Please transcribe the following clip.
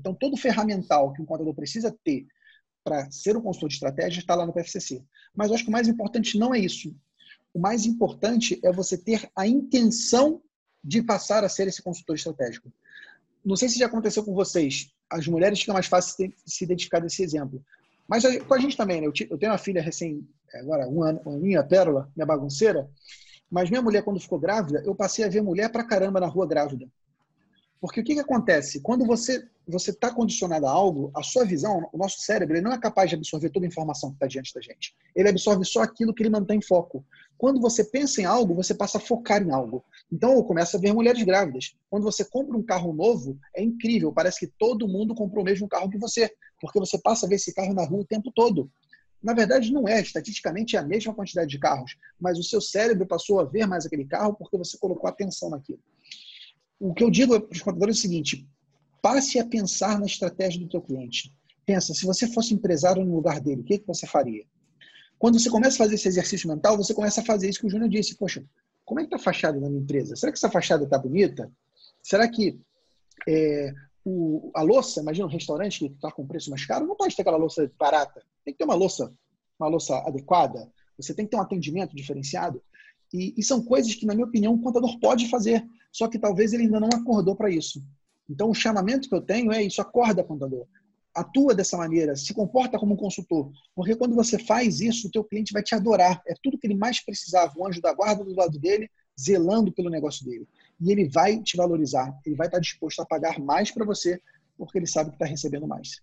Então, todo ferramental que um contador precisa ter para ser um consultor de estratégia está lá no PFCC. Mas eu acho que o mais importante não é isso. O mais importante é você ter a intenção de passar a ser esse consultor estratégico. Não sei se já aconteceu com vocês, as mulheres ficam mais fácil se identificar desse exemplo. Mas com a gente também, né? Eu tenho uma filha recém, agora um ano, minha pérola, minha bagunceira, mas minha mulher, quando ficou grávida, eu passei a ver mulher pra caramba na rua grávida. Porque o que, que acontece? Quando você você está condicionado a algo, a sua visão, o nosso cérebro, ele não é capaz de absorver toda a informação que está diante da gente. Ele absorve só aquilo que ele mantém em foco. Quando você pensa em algo, você passa a focar em algo. Então, eu começo a ver mulheres grávidas. Quando você compra um carro novo, é incrível. Parece que todo mundo comprou o mesmo carro que você, porque você passa a ver esse carro na rua o tempo todo. Na verdade, não é. Estatisticamente é a mesma quantidade de carros, mas o seu cérebro passou a ver mais aquele carro porque você colocou atenção naquilo. O que eu digo para os contadores é o seguinte: passe a pensar na estratégia do teu cliente. Pensa, se você fosse empresário no lugar dele, o que, que você faria? Quando você começa a fazer esse exercício mental, você começa a fazer isso que o Júnior disse. Poxa, como é que está a fachada da minha empresa? Será que essa fachada está bonita? Será que é, o, a louça, imagina um restaurante que está com preço mais caro, não pode ter aquela louça barata. Tem que ter uma louça, uma louça adequada. Você tem que ter um atendimento diferenciado. E, e, são coisas que, na minha opinião, o contador pode fazer, só que talvez ele ainda não acordou para isso. Então, o chamamento que eu tenho é isso: acorda, contador. Atua dessa maneira, se comporta como um consultor. Porque quando você faz isso, o teu cliente vai te adorar. É tudo que ele mais precisava, um anjo da guarda do lado dele, zelando pelo negócio dele. E ele vai te valorizar, ele vai estar disposto a pagar mais para você, porque ele sabe que está recebendo mais.